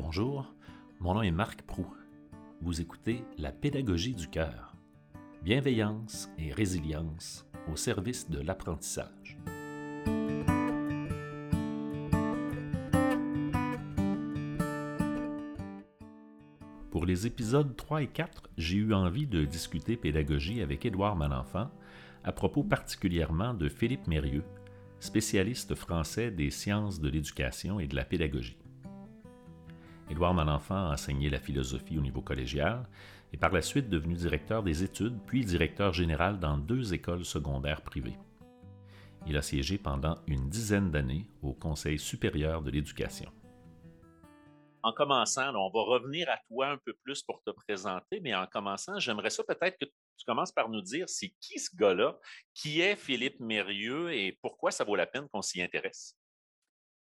Bonjour, mon nom est Marc Prou. Vous écoutez La pédagogie du cœur. Bienveillance et résilience au service de l'apprentissage. Pour les épisodes 3 et 4, j'ai eu envie de discuter pédagogie avec Édouard Malenfant à propos particulièrement de Philippe Mérieux, spécialiste français des sciences de l'éducation et de la pédagogie. Édouard Malenfant a enseigné la philosophie au niveau collégial et par la suite devenu directeur des études, puis directeur général dans deux écoles secondaires privées. Il a siégé pendant une dizaine d'années au Conseil supérieur de l'éducation. En commençant, on va revenir à toi un peu plus pour te présenter, mais en commençant, j'aimerais ça peut-être que tu commences par nous dire c'est qui ce gars-là, qui est Philippe Mérieux et pourquoi ça vaut la peine qu'on s'y intéresse?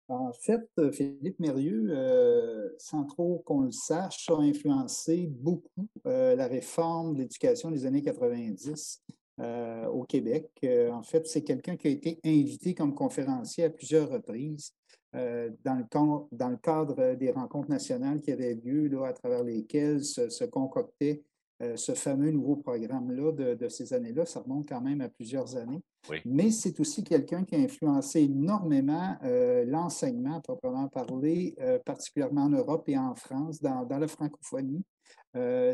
En fait, euh, Philippe Mérieux, euh, sans trop qu'on le sache, a influencé beaucoup euh, la réforme de l'éducation des années 90 au Québec. en fait, c'est quelqu'un qui a été invité comme conférencier à plusieurs reprises dans, le, cadre des rencontres nationales qui avaient lieu à travers lesquelles se, se concoctaient euh, ce fameux nouveau programme-là de, ces années-là, ça remonte quand même à plusieurs années. Mais c'est aussi quelqu'un qui a influencé énormément euh, l'enseignement, proprement parlé, euh, particulièrement en Europe et en France, dans, la francophonie.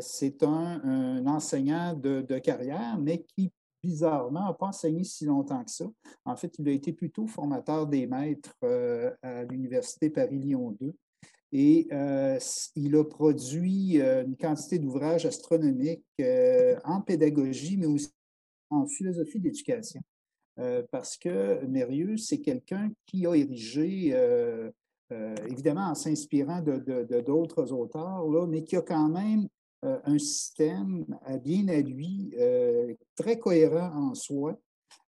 c'est un, enseignant de, carrière, mais qui, bizarrement, n'a pas enseigné si longtemps que ça. En fait, il a été plutôt formateur des maîtres à l'Université Paris-Lyon 2. Et euh, il a produit euh, une quantité d'ouvrages astronomiques euh, en pédagogie, mais aussi en philosophie d'éducation. parce que Mérieux, c'est quelqu'un qui a érigé, évidemment en s'inspirant d'autres auteurs, là, mais qui a quand même un système bien à lui, très cohérent en soi,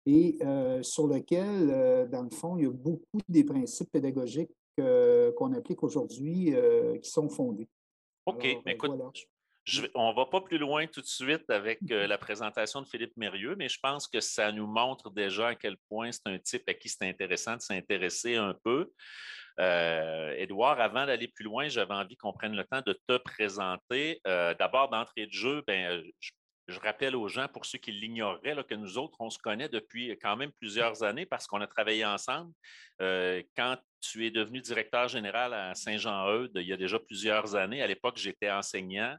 et sur lequel, dans le fond, il y a beaucoup des principes pédagogiques qu'on applique aujourd'hui euh, qui sont fondés. OK, mais écoute, on ne va pas plus loin tout de suite avec euh, la présentation de Philippe Mérieux, mais je pense que ça nous montre déjà à quel point c'est un type à qui c'est intéressant de s'intéresser un peu. Euh, Édouard, avant d'aller plus loin, j'avais envie qu'on prenne le temps de te présenter. D'abord, d'entrée de jeu, ben, je je rappelle aux gens, pour ceux qui l'ignoreraient, que nous autres, on se connaît depuis quand même plusieurs années parce qu'on a travaillé ensemble. Euh, quand tu es devenu directeur général à Saint-Jean-Eudes, il y a déjà plusieurs années, à l'époque, j'étais enseignant.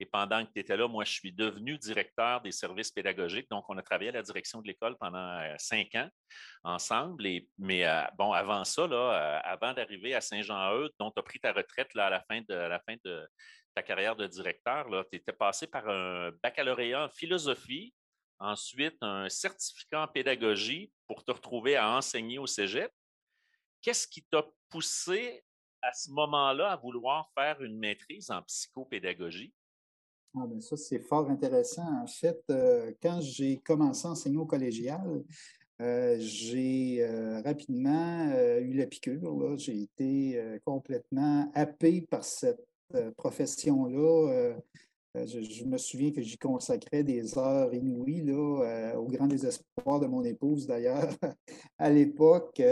Et pendant que tu étais là, moi, je suis devenu directeur des services pédagogiques. Donc, on a travaillé à la direction de l'école pendant euh, cinq ans ensemble. mais euh, bon, avant ça, avant d'arriver à Saint-Jean-Eudes, dont tu as pris ta retraite à la fin de, à la fin de, ta carrière de directeur, tu étais passé par un baccalauréat en philosophie, ensuite un certificat en pédagogie pour te retrouver à enseigner au cégep. Qu'est-ce qui t'a poussé à ce moment-là à vouloir faire une maîtrise en psychopédagogie? Ah ben ça, c'est fort intéressant. En fait, euh, quand j'ai commencé à enseigner au collégial, euh, j'ai euh, rapidement eu la piqûre. J'ai été complètement happé par cette profession-là. Euh, euh, je, me souviens que j'y consacrais des heures inouïes, là, au grand désespoir de mon épouse d'ailleurs. à l'époque,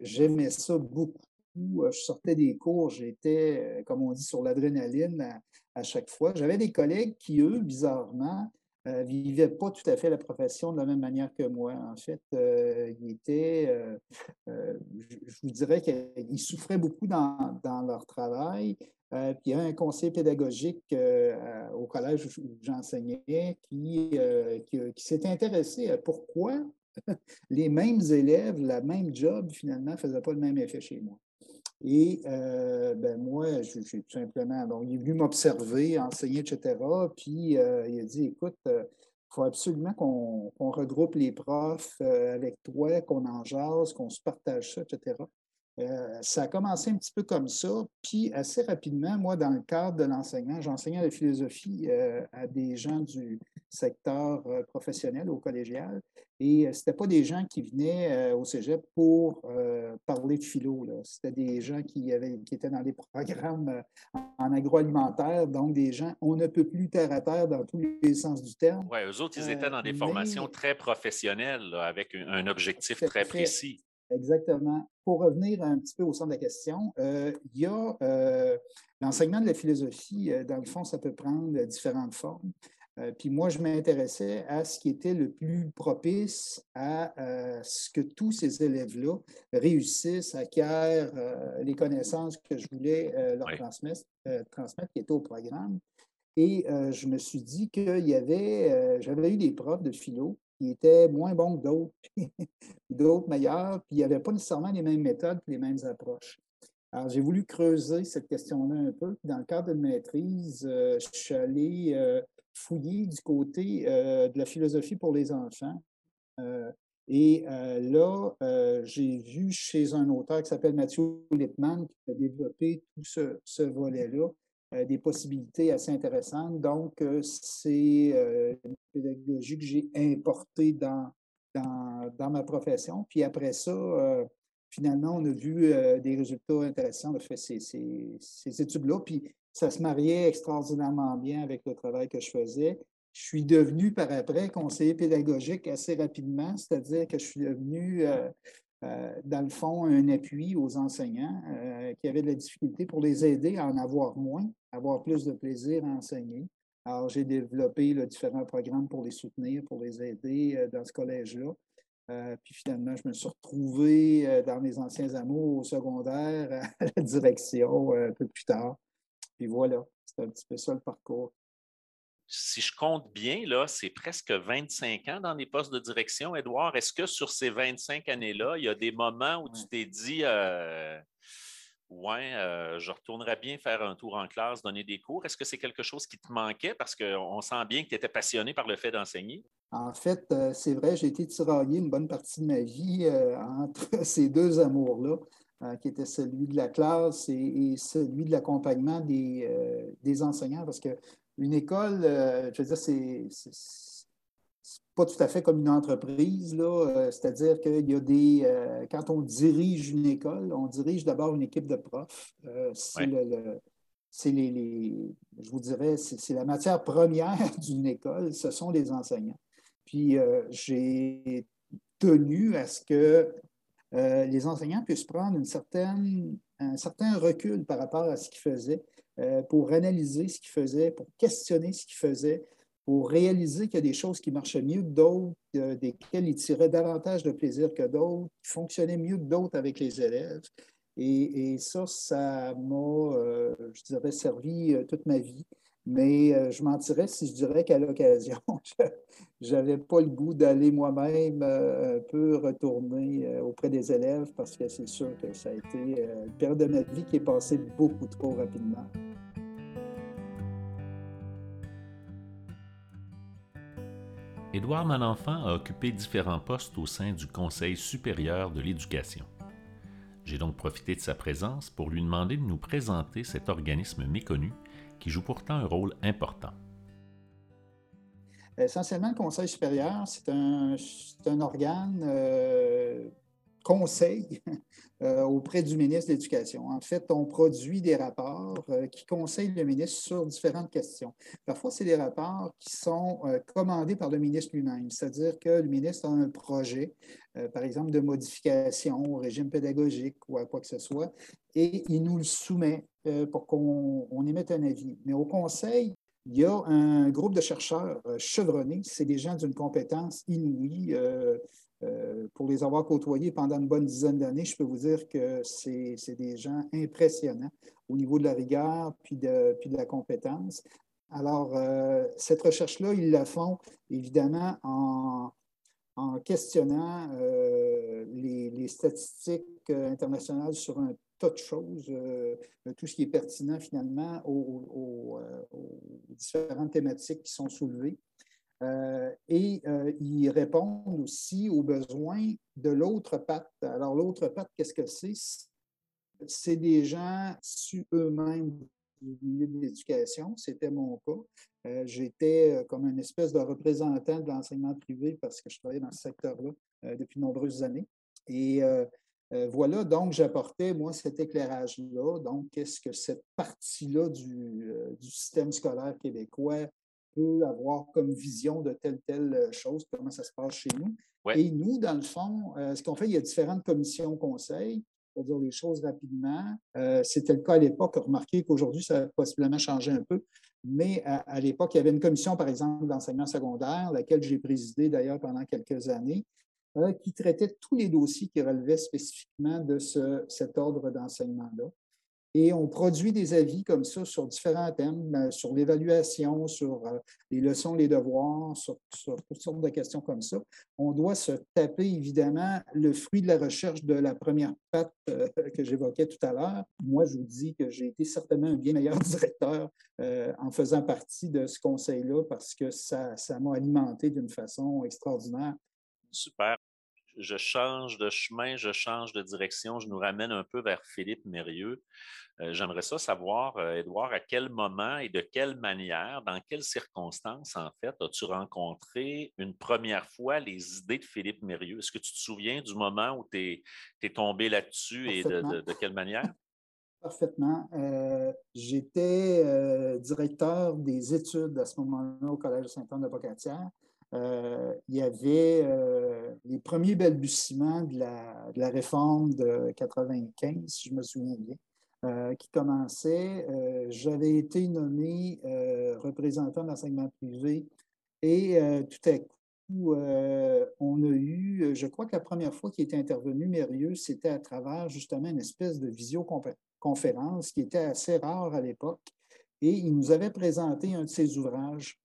j'aimais ça beaucoup. Je sortais des cours, j'étais, comme on dit, sur l'adrénaline à, chaque fois. J'avais des collègues qui, eux, bizarrement, ne vivaient pas tout à fait la profession de la même manière que moi. En fait, ils étaient, je, vous dirais qu'ils souffraient beaucoup dans leur travail. Euh, puis il y a un conseiller pédagogique euh, au collège où j'enseignais qui, euh, qui, s'est intéressé à pourquoi les mêmes élèves, la même job, finalement, ne faisaient pas le même effet chez moi. Et ben moi, j'ai tout simplement, donc, il est venu m'observer, enseigner, etc. Puis il a dit, écoute, il faut absolument qu'on regroupe les profs avec toi, qu'on en jase, qu'on se partage ça, etc. Euh, ça a commencé un petit peu comme ça. Puis assez rapidement, moi, dans le cadre de l'enseignement, j'enseignais la philosophie euh, à des gens du secteur euh, professionnel au collégial. Et ce n'était pas des gens qui venaient au cégep pour parler de philo. C'était des gens qui, avaient, qui étaient dans des programmes en agroalimentaire, donc des gens, on ne peut plus terre à terre dans tous les sens du terme. Oui, eux autres, ils étaient dans des formations très professionnelles, avec un, objectif très précis. Exactement. Pour revenir un petit peu au centre de la question, il y a l'enseignement de la philosophie, dans le fond, ça peut prendre différentes formes. Euh, puis moi, je m'intéressais à ce qui était le plus propice à euh, ce que tous ces élèves-là réussissent, acquièrent euh, les connaissances que je voulais leur transmettre, transmettre, qui étaient au programme. Et je me suis dit qu'il y avait, j'avais eu des profs de philo qui étaient moins bons que d'autres, d'autres meilleurs, puis il n'y avait pas nécessairement les mêmes méthodes les mêmes approches. Alors, j'ai voulu creuser cette question-là un peu. Dans le cadre de maîtrise, je suis allé fouillé du côté euh, de la philosophie pour les enfants. Euh, et euh, là, j'ai vu chez un auteur qui s'appelle Mathieu Lippmann qui a développé tout ce, volet-là, des possibilités assez intéressantes. Donc, c'est une pédagogie que j'ai importée dans, dans, ma profession. Puis après ça, finalement, on a vu des résultats intéressants de ces, ces, ces études-là. Puis ça se mariait extraordinairement bien avec le travail que je faisais. Je suis devenu par après conseiller pédagogique assez rapidement, c'est-à-dire que je suis devenu, euh, euh, dans le fond, un appui aux enseignants euh, qui avaient de la difficulté pour les aider à en avoir moins, avoir plus de plaisir à enseigner. Alors, j'ai développé différents programmes pour les soutenir, pour les aider dans ce collège-là. puis finalement, je me suis retrouvé dans mes anciens amours au secondaire à la direction un peu plus tard. Puis voilà, c'est un petit peu ça le parcours. Si je compte bien, là, c'est presque 25 ans dans les postes de direction. Edouard, est-ce que sur ces 25 années-là, il y a des moments où tu t'es dit euh, Ouais, euh, je retournerais bien faire un tour en classe, donner des cours? Est-ce que c'est quelque chose qui te manquait? Parce qu'on sent bien que tu étais passionné par le fait d'enseigner? En fait, euh, c'est vrai, j'ai été tiraillé une bonne partie de ma vie entre ces deux amours-là. Qui était celui de la classe et, celui de l'accompagnement des, des, enseignants, parce qu'une école, euh, je veux dire, c'est pas tout à fait comme une entreprise, là. C'est-à-dire qu'il y a des. quand on dirige une école, on dirige d'abord une équipe de profs. c'est le, les, les, je vous dirais, c'est la matière première d'une école, ce sont les enseignants. Puis j'ai tenu à ce que euh, les enseignants puissent prendre une certaine, un certain recul par rapport à ce qu'ils faisaient euh, pour analyser ce qu'ils faisaient, pour questionner ce qu'ils faisaient, pour réaliser qu'il y a des choses qui marchaient mieux que d'autres, euh, desquelles ils tiraient davantage de plaisir que d'autres, qui fonctionnaient mieux que d'autres avec les élèves. Et, et ça, ça m'a, je dirais, servi toute ma vie. Mais euh, je mentirais si je dirais qu'à l'occasion, je n'avais pas le goût d'aller moi-même euh, un peu retourner euh, auprès des élèves parce que c'est sûr que ça a été une période de ma vie qui est passée beaucoup trop rapidement. Édouard Malenfant a occupé différents postes au sein du Conseil supérieur de l'éducation. J'ai donc profité de sa présence pour lui demander de nous présenter cet organisme méconnu qui joue pourtant un rôle important. Essentiellement, le Conseil supérieur, c'est un, organe euh, conseil euh, auprès du ministre de l'Éducation. En fait, on produit des rapports euh, qui conseillent le ministre sur différentes questions. Parfois, c'est des rapports qui sont commandés par le ministre lui-même, c'est-à-dire que le ministre a un projet, par exemple, de modification au régime pédagogique ou à quoi que ce soit, et il nous le soumet euh, pour qu'on émette un avis. Mais au Conseil, il y a un groupe de chercheurs euh, chevronnés. C'est des gens d'une compétence inouïe. Euh, pour les avoir côtoyés pendant une bonne dizaine d'années, je peux vous dire que c'est des gens impressionnants au niveau de la rigueur puis de, puis de la compétence. Alors, cette recherche-là, ils la font évidemment en, questionnant les, statistiques internationales sur un tas de choses, euh, tout ce qui est pertinent finalement aux, euh, différentes thématiques qui sont soulevées. Euh, et ils répondent aussi aux besoins de l'autre patte. Alors, l'autre patte, qu'est-ce que c'est? C'est des gens issus eux-mêmes du milieu de l'éducation. C'était mon cas. J'étais comme une espèce de représentant de l'enseignement privé parce que je travaillais dans ce secteur-là depuis de nombreuses années. Et euh, voilà, donc j'apportais, moi, cet éclairage-là. Donc, qu'est-ce que cette partie-là du, euh, système scolaire québécois peut avoir comme vision de telle, telle chose, comment ça se passe chez nous? Et nous, dans le fond, ce qu'on fait, il y a différentes commissions conseils pour dire les choses rapidement. C'était le cas à l'époque. Remarquez qu'aujourd'hui, ça a possiblement changé un peu. Mais à, l'époque, il y avait une commission, par exemple, d'enseignement secondaire, laquelle j'ai présidé d'ailleurs pendant quelques années, euh, qui traitait tous les dossiers qui relevaient spécifiquement de cet ordre d'enseignement-là. Et on produit des avis comme ça sur différents thèmes, euh, sur l'évaluation, sur euh, les leçons, les devoirs, sur, toutes sortes de questions comme ça. On doit se taper évidemment le fruit de la recherche de la première patte que j'évoquais tout à l'heure. Moi, je vous dis que j'ai été certainement un bien meilleur directeur en faisant partie de ce conseil-là parce que ça m'a alimenté d'une façon extraordinaire. Super je change de chemin, je change de direction, je nous ramène un peu vers Philippe Mérieux. Euh, j'aimerais ça savoir, Edouard, euh, à quel moment et de quelle manière, dans quelles circonstances, en fait, as-tu rencontré une première fois les idées de Philippe Mérieux? Est-ce que tu te souviens du moment où tu es, tombé là-dessus et de, quelle manière? Parfaitement. Euh, j'étais directeur des études à ce moment-là au Collège Saint-Anne de Bocatière. Euh, il y avait euh, les premiers balbutiements de la, réforme de 95, si je me souviens bien, euh, qui commençait. J'avais été nommé représentant d'enseignement privé et tout à coup, on a eu, je crois que la première fois qu'il était intervenu, Mérieux, c'était à travers justement une espèce de visioconférence qui était assez rare à l'époque. Et il nous avait présenté un de ses ouvrages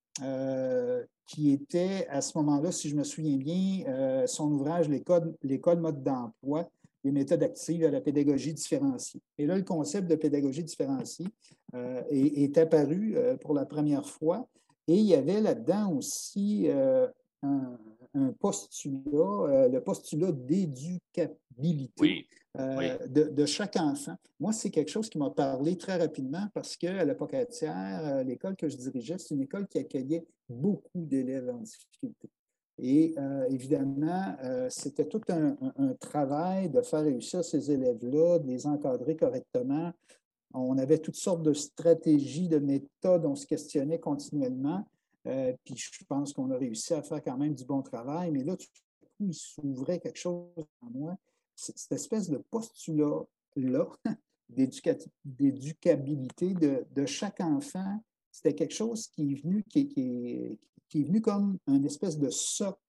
qui était à ce moment-là, si je me souviens bien, euh, son ouvrage L'école mode d'emploi, les méthodes actives à la pédagogie différenciée. Et là, le concept de pédagogie différenciée euh, est, apparu euh, pour la première fois. Et il y avait là-dedans aussi un, un postulat, euh, le postulat d'éducabilité euh, De, chaque enfant. Moi, c'est quelque chose qui m'a parlé très rapidement parce qu'à l'époque euh, l'école que je dirigeais, c'est une école qui accueillait beaucoup d'élèves en difficulté. Et évidemment, c'était tout un, travail de faire réussir ces élèves-là, de les encadrer correctement. On avait toutes sortes de stratégies, de méthodes, on se questionnait continuellement. Euh, puis je pense qu'on a réussi à faire quand même du bon travail. Mais là, tout à coup, il s'ouvrait quelque chose en moi. Cette espèce de postulat-là d'éducabilité de, chaque enfant, c'était quelque chose qui est venu, qui, est, venu comme une espèce de socle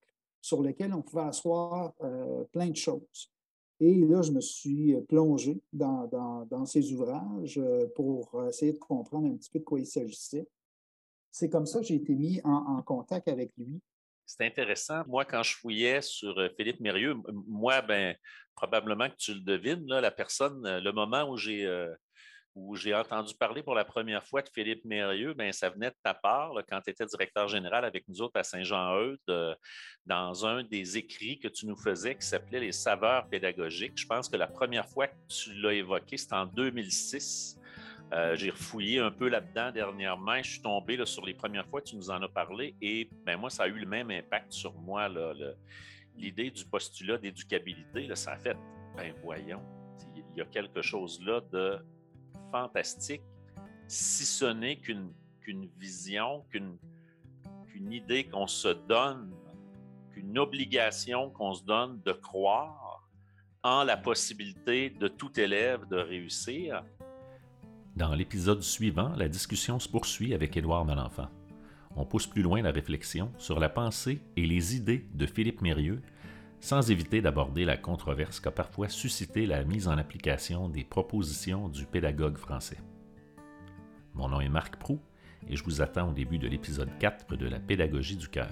sur lequel on pouvait asseoir euh, plein de choses. Et là, je me suis plongé dans, dans, ces ouvrages euh, pour essayer de comprendre un petit peu de quoi il s'agissait c'est comme ça que j'ai été mis en, contact avec lui. C'est intéressant. Moi, quand je fouillais sur euh, Philippe Mérieux, moi, ben, probablement que tu le devines, la personne, euh, le moment où j'ai euh, où j'ai entendu parler pour la première fois de Philippe Mérieux, ben, ça venait de ta part quand tu étais directeur général avec nous autres à Saint-Jean-Eudes, dans un des écrits que tu nous faisais qui s'appelait Les saveurs pédagogiques. Je pense que la première fois que tu l'as évoqué, c'était en 2006. Euh, j'ai refouillé un peu là-dedans dernièrement. Je suis tombé sur les premières fois que tu nous en as parlé et ben, moi, ça a eu le même impact sur moi. L'idée du postulat d'éducabilité, ça a fait, ben voyons, il y a quelque chose là de fantastique, si ce n'est qu'une vision, qu'une idée qu'on se donne, qu'une obligation qu'on se donne de croire en la possibilité de tout élève de réussir dans l'épisode suivant, la discussion se poursuit avec Édouard Malenfant. On pousse plus loin la réflexion sur la pensée et les idées de Philippe Mérieux, sans éviter d'aborder la controverse qu'a parfois suscité la mise en application des propositions du pédagogue français. Mon nom est Marc Prou et je vous attends au début de l'épisode 4 de la pédagogie du cœur.